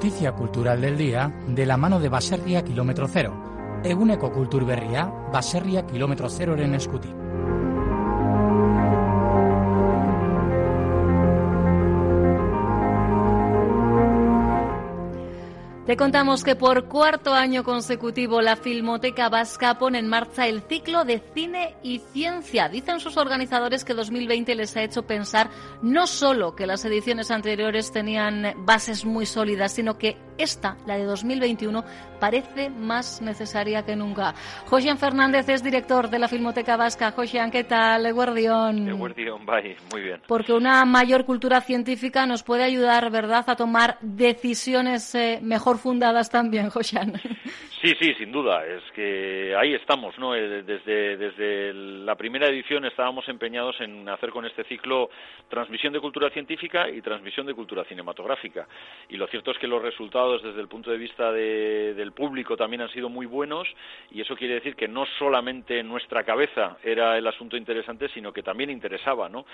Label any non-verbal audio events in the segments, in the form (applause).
noticia cultural del día de la mano de Baserria Kilómetro Cero. Eguneko kultur berria, Baserria Kilómetro Zeroren eskutik. Te contamos que por cuarto año consecutivo la Filmoteca Vasca pone en marcha el ciclo de cine y ciencia. Dicen sus organizadores que 2020 les ha hecho pensar no solo que las ediciones anteriores tenían bases muy sólidas, sino que esta, la de 2021, parece más necesaria que nunca. Josian Fernández es director de la Filmoteca Vasca. Josian, ¿qué tal? Eguardión. Eguardión, bye. Muy bien. Porque una mayor cultura científica nos puede ayudar, ¿verdad?, a tomar decisiones eh, mejor fundadas también, Josian. (laughs) Sí, sí, sin duda. Es que ahí estamos, ¿no? Eh, desde, desde la primera edición estábamos empeñados en hacer con este ciclo transmisión de cultura científica y transmisión de cultura cinematográfica. Y lo cierto es que los resultados desde el punto de vista del público también han sido muy buenos y eso quiere decir que no solamente en nuestra cabeza era el asunto interesante, sino que también interesaba, ¿no?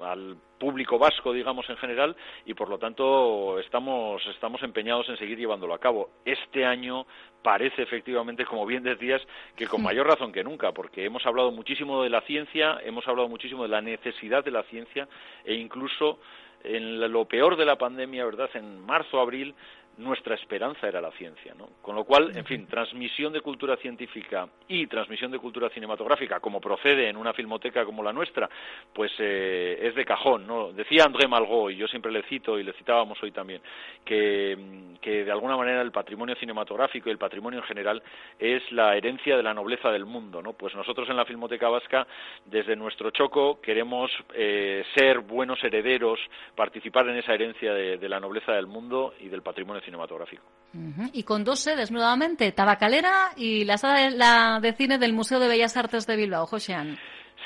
al público vasco, digamos, en general, y por lo tanto estamos, estamos empeñados en seguir llevándolo a cabo. Este año parece efectivamente, como bien decías, que con mayor razón que nunca, porque hemos hablado muchísimo de la ciencia, hemos hablado muchísimo de la necesidad de la ciencia e incluso en lo peor de la pandemia, ¿verdad? En marzo, abril, nuestra esperanza era la ciencia, ¿no? Con lo cual, en fin, transmisión de cultura científica y transmisión de cultura cinematográfica, como procede en una filmoteca como la nuestra, pues eh, es de cajón, ¿no? Decía André Malraux, y yo siempre le cito, y le citábamos hoy también, que, que de alguna manera el patrimonio cinematográfico y el patrimonio en general es la herencia de la nobleza del mundo, ¿no? Pues nosotros en la Filmoteca Vasca, desde nuestro choco, queremos eh, ser buenos herederos, participar en esa herencia de, de la nobleza del mundo y del patrimonio cinematográfico. Y con dos sedes nuevamente, Tabacalera y la sala de, la de cine del Museo de Bellas Artes de Bilbao, Josean.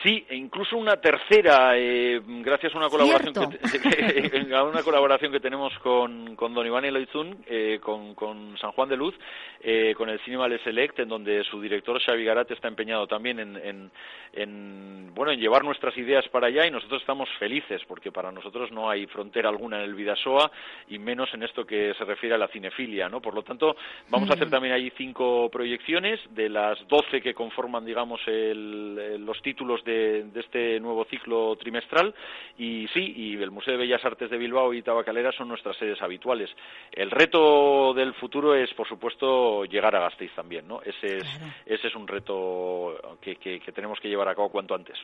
Sí, e incluso una tercera, eh, gracias a una colaboración que, (laughs) a una colaboración que tenemos con, con don Iván Eloizun, eh, con, con, San Juan de Luz, eh, con el Cinema Le Select, en donde su director Xavi Garat está empeñado también en, en, en, bueno, en llevar nuestras ideas para allá y nosotros estamos felices porque para nosotros no hay frontera alguna en el Vidasoa y menos en esto que se refiere a la cinefilia, ¿no? Por lo tanto, vamos a hacer mm. también allí cinco proyecciones de las doce que conforman, digamos, el, los títulos de, este nuevo ciclo trimestral y sí, y el Museo de Bellas Artes de Bilbao y Tabacalera son nuestras sedes habituales. El reto del futuro es, por supuesto, llegar a Gasteiz también, ¿no? Ese es, ese es un reto que, que tenemos que llevar a cabo cuanto antes.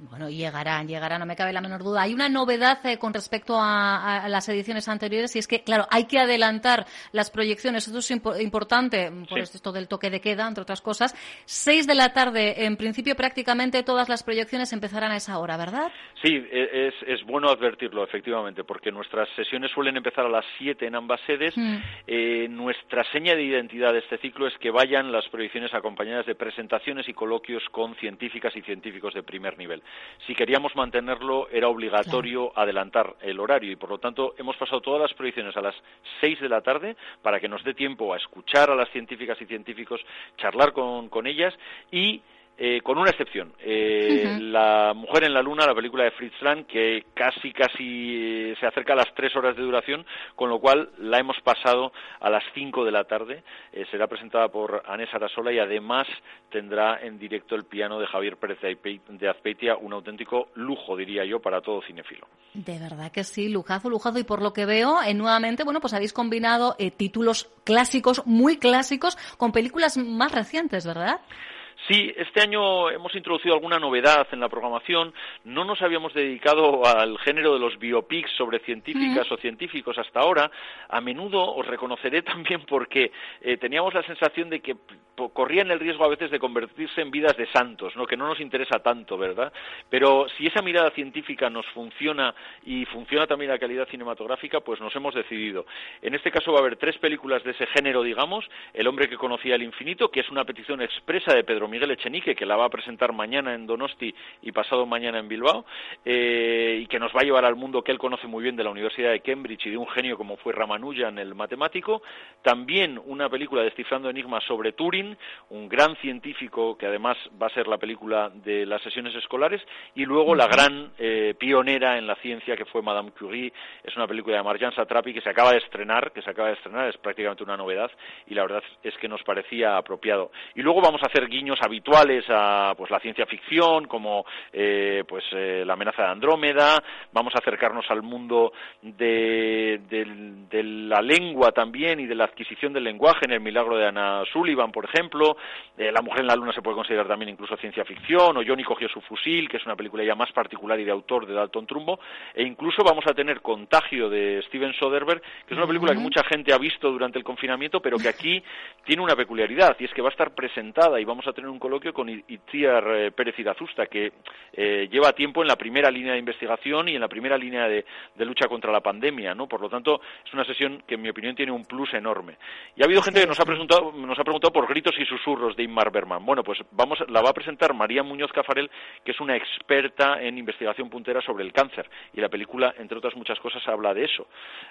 Bueno, llegarán, llegarán, no me cabe la menor duda. Hay una novedad eh, con respecto a, las ediciones anteriores y es que, claro, hay que adelantar las proyecciones. Esto es importante por esto del toque de queda, entre otras cosas. Seis de la tarde, en principio, prácticamente todas las proyecciones empezarán a esa hora, ¿verdad? Sí, e, es, bueno advertirlo, efectivamente, porque nuestras sesiones suelen empezar a las siete en ambas sedes. Mm. Eh, nuestra seña de identidad de este ciclo es que vayan las proyecciones acompañadas de presentaciones y coloquios con científicas y científicos de primer nivel. Si queríamos mantenerlo, era obligatorio adelantar el horario. Y, por lo tanto, hemos pasado todas las proyecciones a las seis de la tarde para que nos dé tiempo a escuchar a las científicas y científicos, charlar con, con ellas y eh, con una excepción. Eh, La Mujer en la Luna, la película de Fritz Lang, que casi, casi eh, se acerca a las tres horas de duración, con lo cual la hemos pasado a las cinco de la tarde. será presentada por Anés Arasola y además tendrá en directo el piano de Javier Pérez de Azpeitia, un auténtico lujo, diría yo, para todo cinefilo. De verdad que sí, lujazo, lujazo. Y por lo que veo, nuevamente, bueno, pues habéis combinado títulos clásicos, muy clásicos, con películas más recientes, ¿verdad? Sí, este año hemos introducido alguna novedad en la programación. No nos habíamos dedicado al género de los biopics sobre científicas o científicos hasta ahora. A menudo os reconoceré (laughs) también porque eh, teníamos la sensación de que corrían el riesgo a veces de convertirse en vidas de santos, ¿no? que no nos interesa tanto, ¿verdad? Pero si esa mirada científica nos funciona y funciona también la calidad cinematográfica, pues nos hemos decidido. En este caso va a haber tres películas de ese género, digamos, El hombre que conocía el infinito, que es una petición expresa de Pedro Miguel Echenique, que la va a presentar mañana en Donosti y pasado mañana en Bilbao, y que nos va a llevar al mundo que él conoce muy bien de la Universidad de Cambridge y de un genio como fue Ramanujan, el matemático. También una película Descifrando Enigmas sobre Turing, un gran científico que además va a ser la película de las sesiones escolares. Y luego la gran pionera en la ciencia que fue Madame Curie. Es una película de Marjan Satrapi que se acaba de estrenar, que se acaba de estrenar, es prácticamente una novedad y la verdad es que nos parecía apropiado. Y luego vamos a hacer guiños habituales a pues la ciencia ficción, como eh, pues eh, la amenaza de Andrómeda, vamos a acercarnos al mundo de, la lengua también y de la adquisición del lenguaje en el milagro de Anna Sullivan, por ejemplo, eh, La mujer en la luna se puede considerar también incluso ciencia ficción, o Johnny cogió su fusil, que es una película ya más particular y de autor de Dalton Trumbo, e incluso vamos a tener Contagio de Steven Soderbergh, que es una película que mucha gente ha visto durante el confinamiento, pero que aquí tiene una peculiaridad, y es que va a estar presentada y vamos a tener un coloquio con Itziar eh, Pérez Irazusta, que eh, lleva tiempo en la primera línea de investigación y en la primera línea de, lucha contra la pandemia, ¿no? Por lo tanto, es una sesión que, en mi opinión, tiene un plus enorme. Y ha habido gente que nos ha preguntado, nos ha preguntado por gritos y susurros de Inmar Berman. Bueno, pues vamos, la va a presentar María Muñoz Cafarel, que es una experta en investigación puntera sobre el cáncer, y la película, entre otras muchas cosas, habla de eso.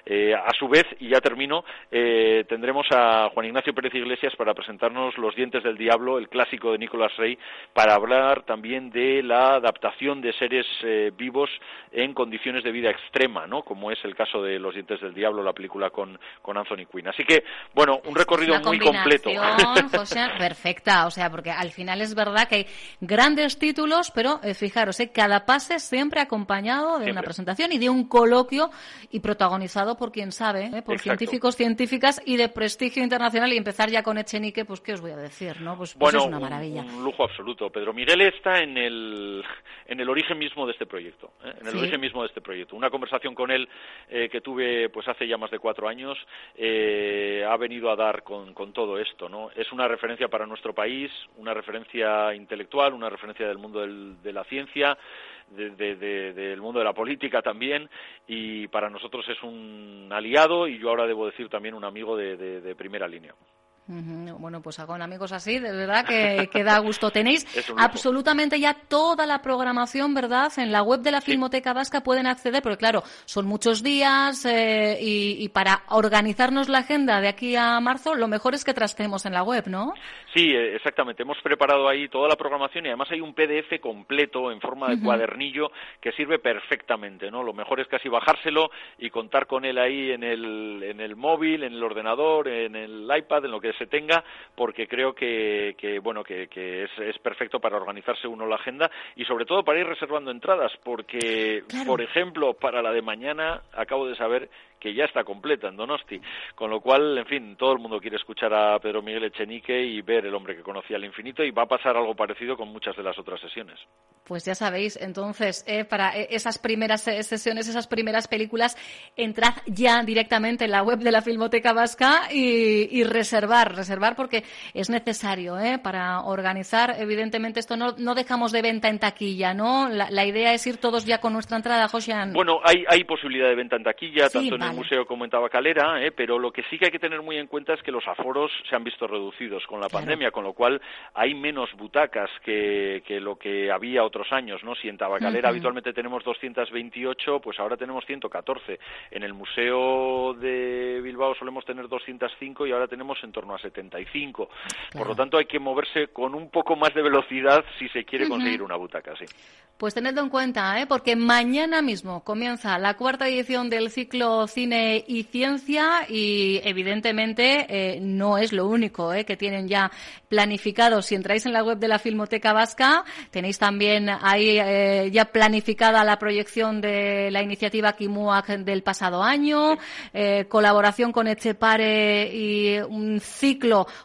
Eh, a su vez, y ya termino, tendremos a Juan Ignacio Pérez Iglesias para presentarnos Los dientes del diablo, el clásico de Nicolás Rey, para hablar también de la adaptación de seres eh, vivos en condiciones de vida extrema, ¿no? Como es el caso de Los dientes del diablo, la película con, con Anthony Quinn. Así que, bueno, un recorrido muy completo. (laughs) José, perfecta, o sea, porque al final es verdad que hay grandes títulos, pero eh, fijaros, eh, cada pase siempre acompañado de una presentación y de un coloquio y protagonizado por quien sabe, por científicos, científicas y de prestigio internacional y empezar ya con Echenique, pues qué os voy a decir, ¿no? Pues, pues es una maravilla. Un, lujo absoluto. Pedro Miguel está en el, en el origen mismo de este proyecto, ¿eh? en el origen mismo de este proyecto. Una conversación con él eh, que tuve pues hace ya más de cuatro años eh, ha venido a dar con, con todo esto, ¿no? Es una referencia para nuestro país, una referencia intelectual, una referencia del mundo de la ciencia, del mundo de la política también y para nosotros es un aliado y yo ahora debo decir también un amigo de primera línea. Bueno, pues con amigos así, de verdad que, que da gusto. Tenéis (laughs) absolutamente ya toda la programación, ¿verdad? En la web de la Filmoteca Vasca pueden acceder, porque claro, son muchos días eh, y, para organizarnos la agenda de aquí a marzo, lo mejor es que trastemos en la web, ¿no? Sí, eh, exactamente. Hemos preparado ahí toda la programación y además hay un PDF completo en forma de cuadernillo que sirve perfectamente, ¿no? Lo mejor es casi bajárselo y contar con él ahí en el, en el móvil, en el ordenador, en el iPad, en lo que se tenga, porque creo que, bueno, que, es, perfecto para organizarse uno la agenda y sobre todo para ir reservando entradas, porque, por ejemplo, para la de mañana acabo de saber que ya está completa en Donosti. Con lo cual, en fin, todo el mundo quiere escuchar a Pedro Miguel Echenique y ver el hombre que conocía el infinito y va a pasar algo parecido con muchas de las otras sesiones. Pues ya sabéis, entonces, eh, para eh, esas primeras eh, sesiones, esas primeras películas, entrad ya directamente en la web de la Filmoteca Vasca y, reservar, reservar porque es necesario eh, para organizar. Evidentemente, esto no, no dejamos de venta en taquilla, ¿no? La, idea es ir todos ya con nuestra entrada, Josian. Bueno, hay, hay posibilidad de venta en taquilla, tanto en el museo como en Tabacalera, ¿eh? pero lo que sí que hay que tener muy en cuenta es que los aforos se han visto reducidos con la pandemia, con lo cual hay menos butacas que, que, lo que había otros años, ¿no? Si en Tabacalera habitualmente tenemos 228, pues ahora tenemos 114. En el museo de Bilbao solemos tener 205 y ahora tenemos en torno a 75. Por lo tanto, hay que moverse con un poco más de velocidad si se quiere conseguir una butaca, sí. Pues tenedlo en cuenta, ¿eh? porque mañana mismo comienza la cuarta edición del ciclo Cine y Ciencia y evidentemente eh, no es lo único ¿eh? que tienen ya planificado. Si entráis en la web de la Filmoteca Vasca, tenéis también ahí eh, ya planificada la proyección de la iniciativa Kimuak del pasado año, eh, colaboración con Echepare y un ciclo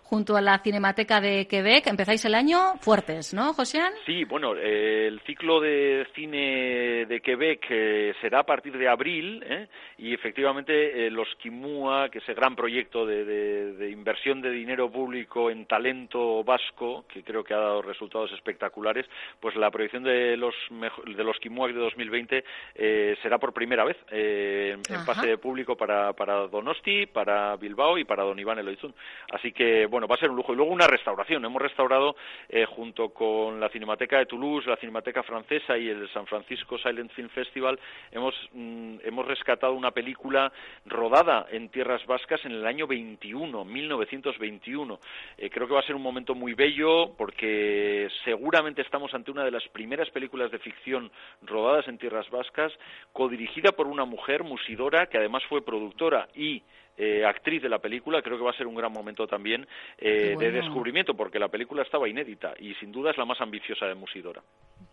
junto a la Cinemateca de Quebec. Empezáis el año fuertes, ¿no, Josian? Sí, bueno, el ciclo de cine de Quebec eh, será a partir de abril ¿eh? y efectivamente eh, los Kimua, que es el gran proyecto de, inversión de dinero público en talento, vasco, que creo que ha dado resultados espectaculares, pues la proyección de los de los Kimuak de 2020 eh, será por primera vez eh, en pase de público para, para Donosti, para Bilbao y para Don Iván Eloizun. Así que, bueno, va a ser un lujo. Y luego una restauración. Hemos restaurado eh, junto con la Cinemateca de Toulouse, la Cinemateca Francesa y el San Francisco Silent Film Festival, hemos, mm, hemos rescatado una película rodada en tierras vascas en el año 21, 1921. Eh, creo que va a ser un momento muy bello porque seguramente estamos ante una de las primeras películas de ficción rodadas en tierras vascas, codirigida por una mujer, Musidora, que además fue productora y eh, actriz de la película, creo que va a ser un gran momento también eh, de descubrimiento, porque la película estaba inédita y sin duda es la más ambiciosa de Musidora.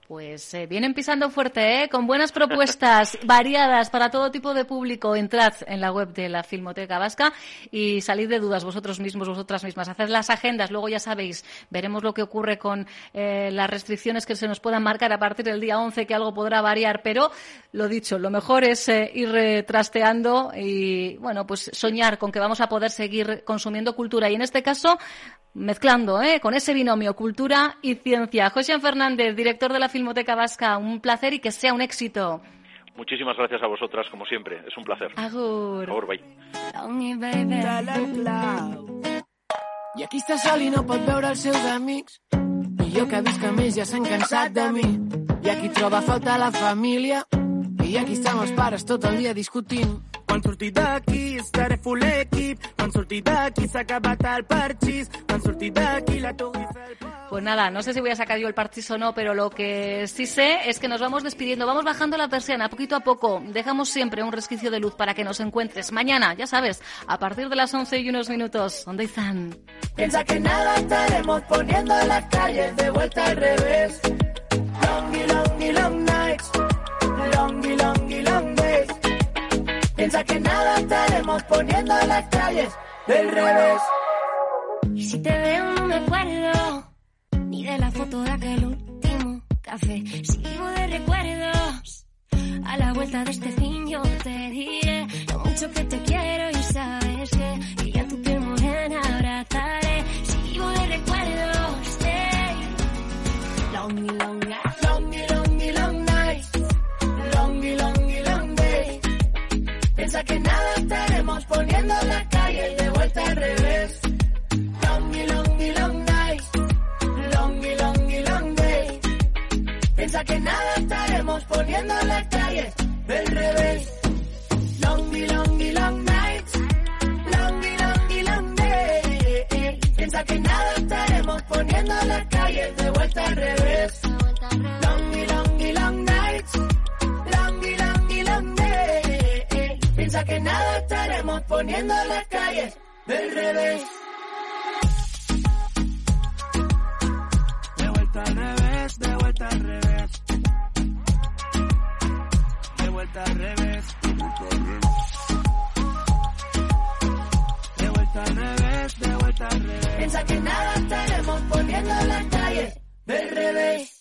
Pues eh, vienen pisando fuerte, ¿eh? con buenas propuestas (laughs) variadas para todo tipo de público. Entrad en la web de la Filmoteca Vasca y salid de dudas vosotros mismos, vosotras mismas. Haced las agendas, luego ya sabéis, veremos lo que ocurre con eh, las restricciones que se nos puedan marcar a partir del día 11, que algo podrá variar, pero lo dicho, lo mejor es eh, ir trasteando y, bueno, pues soñar con que vamos a poder seguir consumiendo cultura. Y en este caso, mezclando ¿eh? con ese binomio cultura y ciencia. José Fernández, director de la Filmoteca Vasca, un placer y que sea un éxito. Muchísimas gracias a vosotras, como siempre. Es un placer. Agur. Agur, bye. I aquí està sol i no pot veure els seus amics. I jo que visc a més ja s'han cansat de mi. I aquí troba falta la família. I aquí estan els pares tot el dia discutint. Quan surti d'aquí estaré full equip. Quan surti d'aquí s'ha acabat el parxís. Quan surti d'aquí la togui fer el Pues nada, no sé si voy a sacar yo el parchís o no, pero lo que sí sé es que nos vamos despidiendo, vamos bajando la persiana poquito a poco. Dejamos siempre un resquicio de luz para que nos encuentres mañana, ya sabes, a partir de las 11 y unos minutos. ¿Dónde están? Piensa que nada estaremos poniendo las calles de vuelta al revés. Long Piensa que nada estaremos poniendo las calles del revés. Y si te veo no me acuerdo ni de la foto de aquel último café. Si vivo de recuerdos, a la vuelta de este fin yo te diré lo mucho que te quiero y sabes que, que ya tu piel morena abrazaré. Si vivo de recuerdos, stay long long poniendo las calles de vuelta al revés. Longy, longy, long nights. Longy, longy, long days. Piensa que nada estaremos poniendo las calles del revés. Longy, longy, long nights. Longy, longy, long days. Piensa que nada estaremos poniendo las calles de vuelta al revés. estaremos poniendo las calles del revés. De vuelta al revés, de vuelta al revés. De vuelta al revés. De vuelta al revés, de vuelta al revés. Piensa que nada estaremos poniendo las calles del revés.